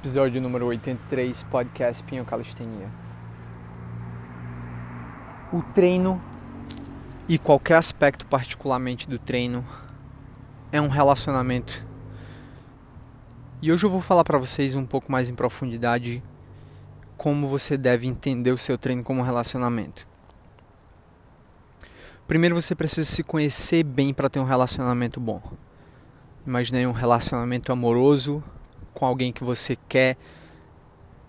Episódio número 83, podcast Pinho Calistenia. O treino e qualquer aspecto particularmente do treino é um relacionamento. E hoje eu vou falar para vocês um pouco mais em profundidade como você deve entender o seu treino como relacionamento. Primeiro você precisa se conhecer bem para ter um relacionamento bom. Imaginei um relacionamento amoroso com alguém que você quer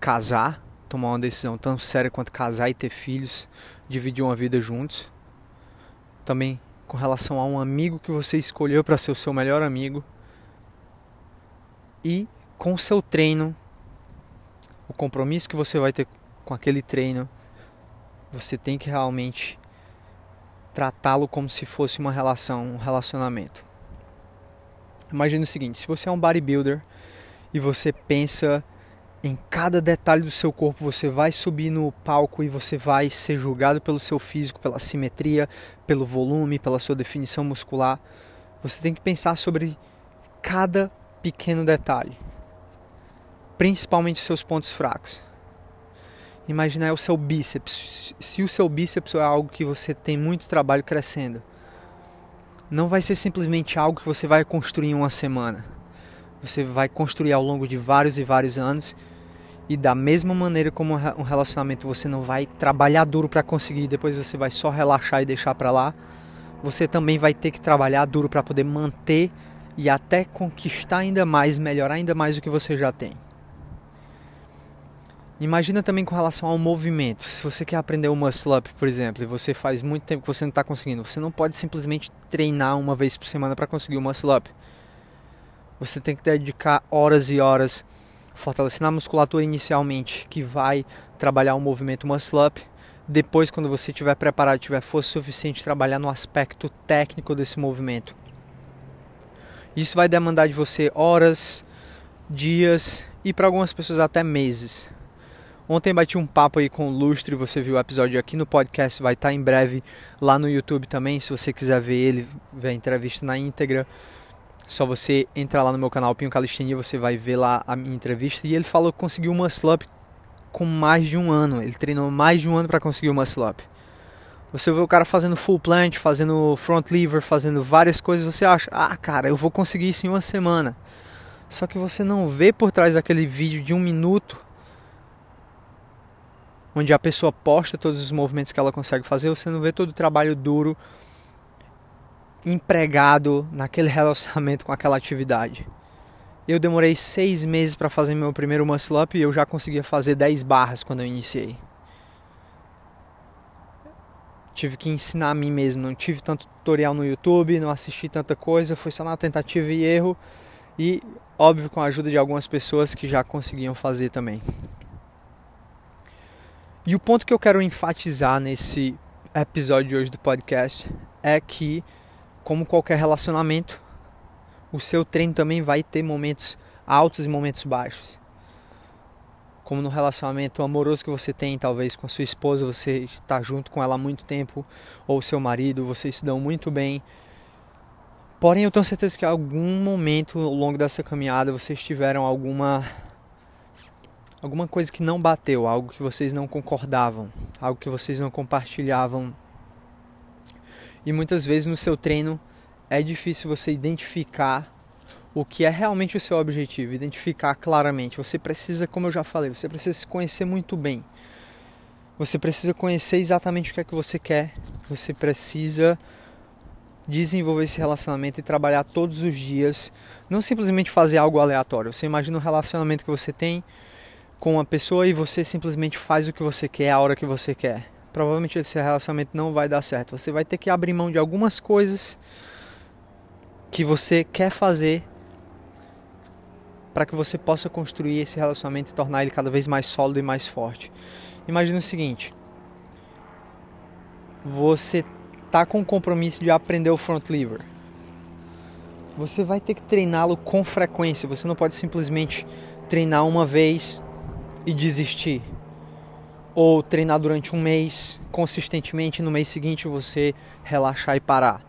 casar, tomar uma decisão tão séria quanto casar e ter filhos, dividir uma vida juntos. Também com relação a um amigo que você escolheu para ser o seu melhor amigo. E com o seu treino, o compromisso que você vai ter com aquele treino, você tem que realmente tratá-lo como se fosse uma relação, um relacionamento. Imagine o seguinte: se você é um bodybuilder e você pensa em cada detalhe do seu corpo, você vai subir no palco e você vai ser julgado pelo seu físico, pela simetria, pelo volume, pela sua definição muscular. Você tem que pensar sobre cada pequeno detalhe, principalmente seus pontos fracos. Imaginar o seu bíceps. Se o seu bíceps é algo que você tem muito trabalho crescendo, não vai ser simplesmente algo que você vai construir em uma semana você vai construir ao longo de vários e vários anos. E da mesma maneira como um relacionamento você não vai trabalhar duro para conseguir, depois você vai só relaxar e deixar para lá, você também vai ter que trabalhar duro para poder manter e até conquistar ainda mais, melhorar ainda mais o que você já tem. Imagina também com relação ao movimento. Se você quer aprender o muscle up, por exemplo, e você faz muito tempo que você não está conseguindo, você não pode simplesmente treinar uma vez por semana para conseguir o muscle up. Você tem que dedicar horas e horas fortalecendo a musculatura inicialmente, que vai trabalhar o movimento muscle up. Depois, quando você estiver preparado, tiver força suficiente, trabalhar no aspecto técnico desse movimento. Isso vai demandar de você horas, dias e para algumas pessoas até meses. Ontem bati um papo aí com o Lustre, você viu o episódio aqui no podcast, vai estar em breve lá no YouTube também, se você quiser ver ele, ver a entrevista na íntegra. Só você entrar lá no meu canal Pinho Calistenia, você vai ver lá a minha entrevista. E ele falou que conseguiu uma muscle up com mais de um ano. Ele treinou mais de um ano para conseguir uma muscle up. Você vê o cara fazendo full plant, fazendo front lever, fazendo várias coisas. Você acha, ah, cara, eu vou conseguir isso em uma semana. Só que você não vê por trás daquele vídeo de um minuto onde a pessoa posta todos os movimentos que ela consegue fazer, você não vê todo o trabalho duro empregado naquele relacionamento com aquela atividade. Eu demorei seis meses para fazer meu primeiro muscle up e eu já conseguia fazer 10 barras quando eu iniciei. Tive que ensinar a mim mesmo, não tive tanto tutorial no YouTube, não assisti tanta coisa, foi só na tentativa e erro e, óbvio, com a ajuda de algumas pessoas que já conseguiam fazer também. E o ponto que eu quero enfatizar nesse episódio de hoje do podcast é que como qualquer relacionamento, o seu treino também vai ter momentos altos e momentos baixos. Como no relacionamento amoroso que você tem, talvez com a sua esposa, você está junto com ela há muito tempo, ou seu marido, vocês se dão muito bem. Porém, eu tenho certeza que em algum momento ao longo dessa caminhada vocês tiveram alguma alguma coisa que não bateu, algo que vocês não concordavam, algo que vocês não compartilhavam e muitas vezes no seu treino é difícil você identificar o que é realmente o seu objetivo, identificar claramente. Você precisa, como eu já falei, você precisa se conhecer muito bem. Você precisa conhecer exatamente o que é que você quer. Você precisa desenvolver esse relacionamento e trabalhar todos os dias, não simplesmente fazer algo aleatório. Você imagina um relacionamento que você tem com uma pessoa e você simplesmente faz o que você quer a hora que você quer provavelmente esse relacionamento não vai dar certo. Você vai ter que abrir mão de algumas coisas que você quer fazer para que você possa construir esse relacionamento e tornar ele cada vez mais sólido e mais forte. Imagina o seguinte: você tá com o compromisso de aprender o front lever. Você vai ter que treiná-lo com frequência. Você não pode simplesmente treinar uma vez e desistir ou treinar durante um mês consistentemente no mês seguinte você relaxar e parar.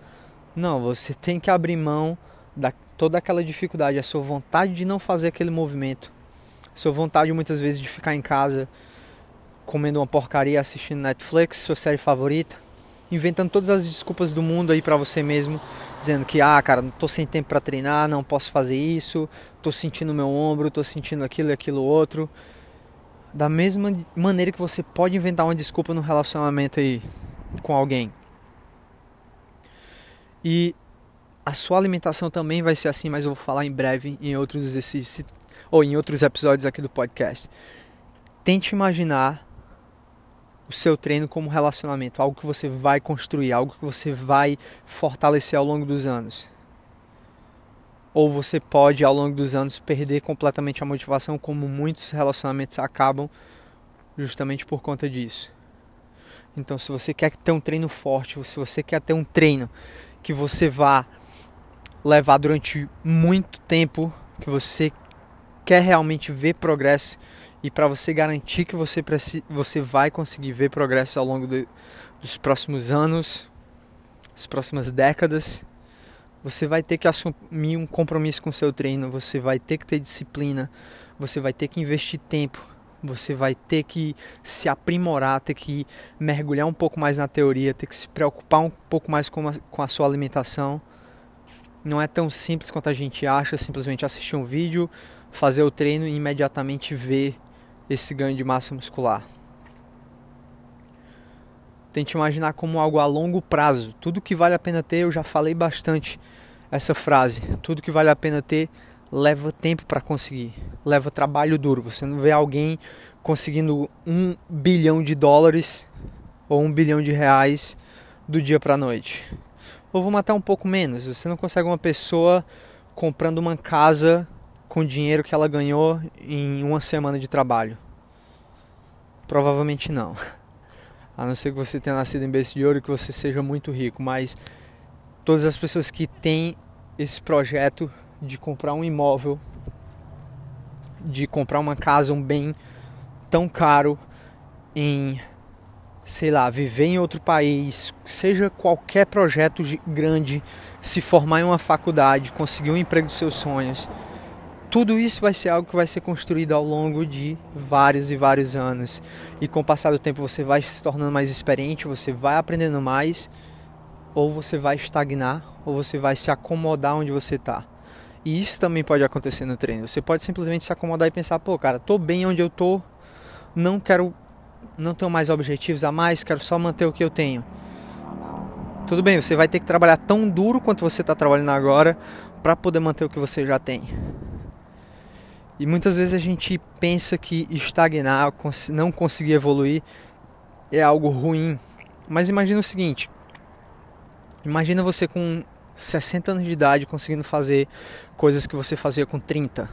Não, você tem que abrir mão da toda aquela dificuldade, a sua vontade de não fazer aquele movimento Sua vontade muitas vezes de ficar em casa comendo uma porcaria, assistindo Netflix, sua série favorita, inventando todas as desculpas do mundo aí para você mesmo, dizendo que ah, cara, não tô sem tempo para treinar, não posso fazer isso, tô sentindo meu ombro, tô sentindo aquilo e aquilo outro. Da mesma maneira que você pode inventar uma desculpa no relacionamento aí com alguém. E a sua alimentação também vai ser assim, mas eu vou falar em breve em outros exercícios ou em outros episódios aqui do podcast. Tente imaginar o seu treino como relacionamento, algo que você vai construir, algo que você vai fortalecer ao longo dos anos. Ou você pode, ao longo dos anos, perder completamente a motivação, como muitos relacionamentos acabam justamente por conta disso. Então, se você quer ter um treino forte, se você quer ter um treino que você vá levar durante muito tempo, que você quer realmente ver progresso e para você garantir que você, você vai conseguir ver progresso ao longo de, dos próximos anos, as próximas décadas, você vai ter que assumir um compromisso com o seu treino, você vai ter que ter disciplina, você vai ter que investir tempo, você vai ter que se aprimorar, ter que mergulhar um pouco mais na teoria, ter que se preocupar um pouco mais com a, com a sua alimentação. Não é tão simples quanto a gente acha, simplesmente assistir um vídeo, fazer o treino e imediatamente ver esse ganho de massa muscular. Tente imaginar como algo a longo prazo. Tudo que vale a pena ter, eu já falei bastante essa frase. Tudo que vale a pena ter leva tempo para conseguir, leva trabalho duro. Você não vê alguém conseguindo um bilhão de dólares ou um bilhão de reais do dia para a noite. Ou vou matar um pouco menos. Você não consegue uma pessoa comprando uma casa com dinheiro que ela ganhou em uma semana de trabalho? Provavelmente não. A não ser que você tenha nascido em berço de ouro e que você seja muito rico, mas todas as pessoas que têm esse projeto de comprar um imóvel, de comprar uma casa, um bem tão caro em sei lá, viver em outro país, seja qualquer projeto grande, se formar em uma faculdade, conseguir um emprego dos seus sonhos, tudo isso vai ser algo que vai ser construído ao longo de vários e vários anos. E com o passar do tempo você vai se tornando mais experiente, você vai aprendendo mais, ou você vai estagnar, ou você vai se acomodar onde você está. E isso também pode acontecer no treino. Você pode simplesmente se acomodar e pensar, pô, cara, tô bem onde eu tô, não quero, não tenho mais objetivos a mais, quero só manter o que eu tenho. Tudo bem, você vai ter que trabalhar tão duro quanto você está trabalhando agora para poder manter o que você já tem. E muitas vezes a gente pensa que estagnar, não conseguir evoluir é algo ruim. Mas imagina o seguinte: imagina você com 60 anos de idade conseguindo fazer coisas que você fazia com 30.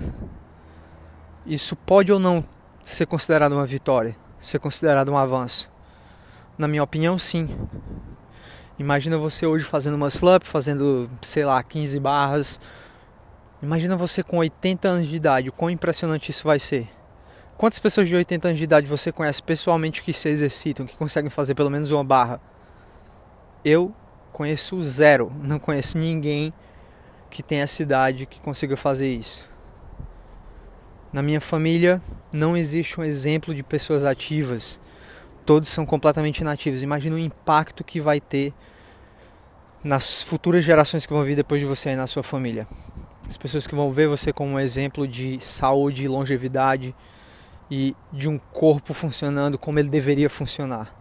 Isso pode ou não ser considerado uma vitória, ser considerado um avanço? Na minha opinião, sim. Imagina você hoje fazendo uma slump, fazendo, sei lá, 15 barras, Imagina você com 80 anos de idade, o quão impressionante isso vai ser. Quantas pessoas de 80 anos de idade você conhece pessoalmente que se exercitam, que conseguem fazer pelo menos uma barra? Eu conheço zero, não conheço ninguém que tenha essa idade que consiga fazer isso. Na minha família não existe um exemplo de pessoas ativas. Todos são completamente inativos. Imagina o impacto que vai ter nas futuras gerações que vão vir depois de você aí na sua família as pessoas que vão ver você como um exemplo de saúde longevidade e de um corpo funcionando como ele deveria funcionar.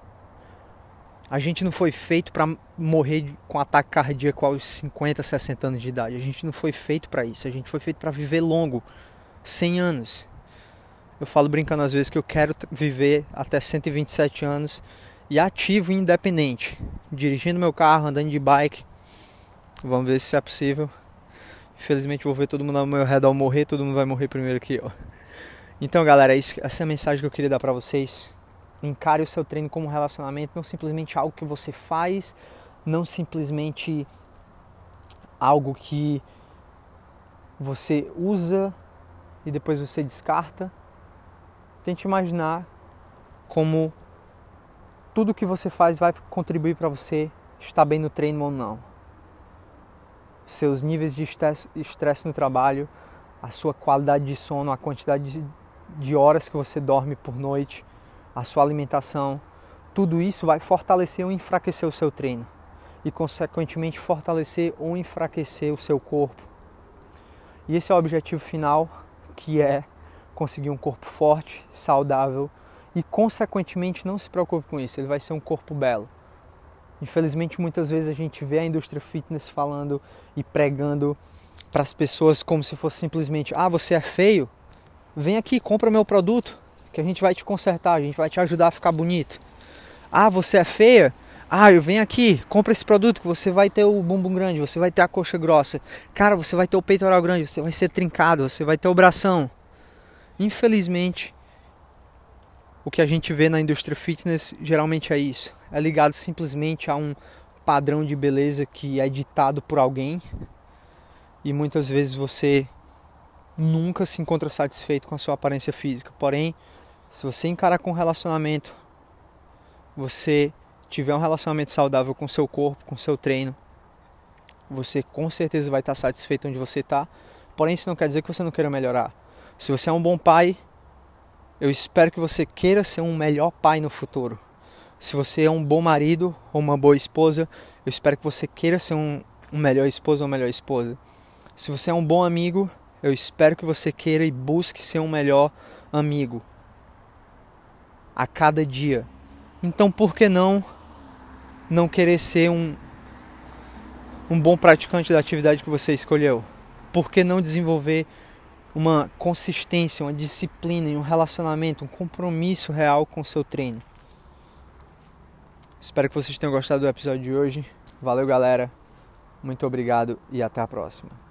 A gente não foi feito para morrer com ataque cardíaco aos 50, 60 anos de idade. A gente não foi feito para isso. A gente foi feito para viver longo, 100 anos. Eu falo brincando às vezes que eu quero viver até 127 anos e ativo e independente, dirigindo meu carro, andando de bike. Vamos ver se é possível. Infelizmente vou ver todo mundo ao meu redor morrer, todo mundo vai morrer primeiro que eu. Então, galera, é isso, essa é a mensagem que eu queria dar para vocês. Encare o seu treino como um relacionamento, não simplesmente algo que você faz, não simplesmente algo que você usa e depois você descarta. Tente imaginar como tudo que você faz vai contribuir para você estar bem no treino ou não seus níveis de estresse no trabalho, a sua qualidade de sono, a quantidade de horas que você dorme por noite, a sua alimentação, tudo isso vai fortalecer ou enfraquecer o seu treino e, consequentemente, fortalecer ou enfraquecer o seu corpo. E esse é o objetivo final, que é conseguir um corpo forte, saudável e, consequentemente, não se preocupe com isso, ele vai ser um corpo belo. Infelizmente, muitas vezes a gente vê a indústria fitness falando e pregando para as pessoas como se fosse simplesmente: ah, você é feio? Vem aqui, compra meu produto, que a gente vai te consertar, a gente vai te ajudar a ficar bonito. Ah, você é feia? Ah, eu venho aqui, compra esse produto que você vai ter o bumbum grande, você vai ter a coxa grossa. Cara, você vai ter o peitoral grande, você vai ser trincado, você vai ter o bração. Infelizmente, o que a gente vê na indústria fitness geralmente é isso. É ligado simplesmente a um padrão de beleza que é ditado por alguém. E muitas vezes você nunca se encontra satisfeito com a sua aparência física. Porém, se você encarar com um relacionamento você tiver um relacionamento saudável com seu corpo, com seu treino, você com certeza vai estar satisfeito onde você está. Porém, isso não quer dizer que você não queira melhorar. Se você é um bom pai, eu espero que você queira ser um melhor pai no futuro. Se você é um bom marido ou uma boa esposa, eu espero que você queira ser um, um melhor esposo ou melhor esposa. Se você é um bom amigo, eu espero que você queira e busque ser um melhor amigo a cada dia. Então por que não não querer ser um um bom praticante da atividade que você escolheu? Por que não desenvolver uma consistência, uma disciplina, um relacionamento, um compromisso real com o seu treino? Espero que vocês tenham gostado do episódio de hoje. Valeu, galera. Muito obrigado e até a próxima.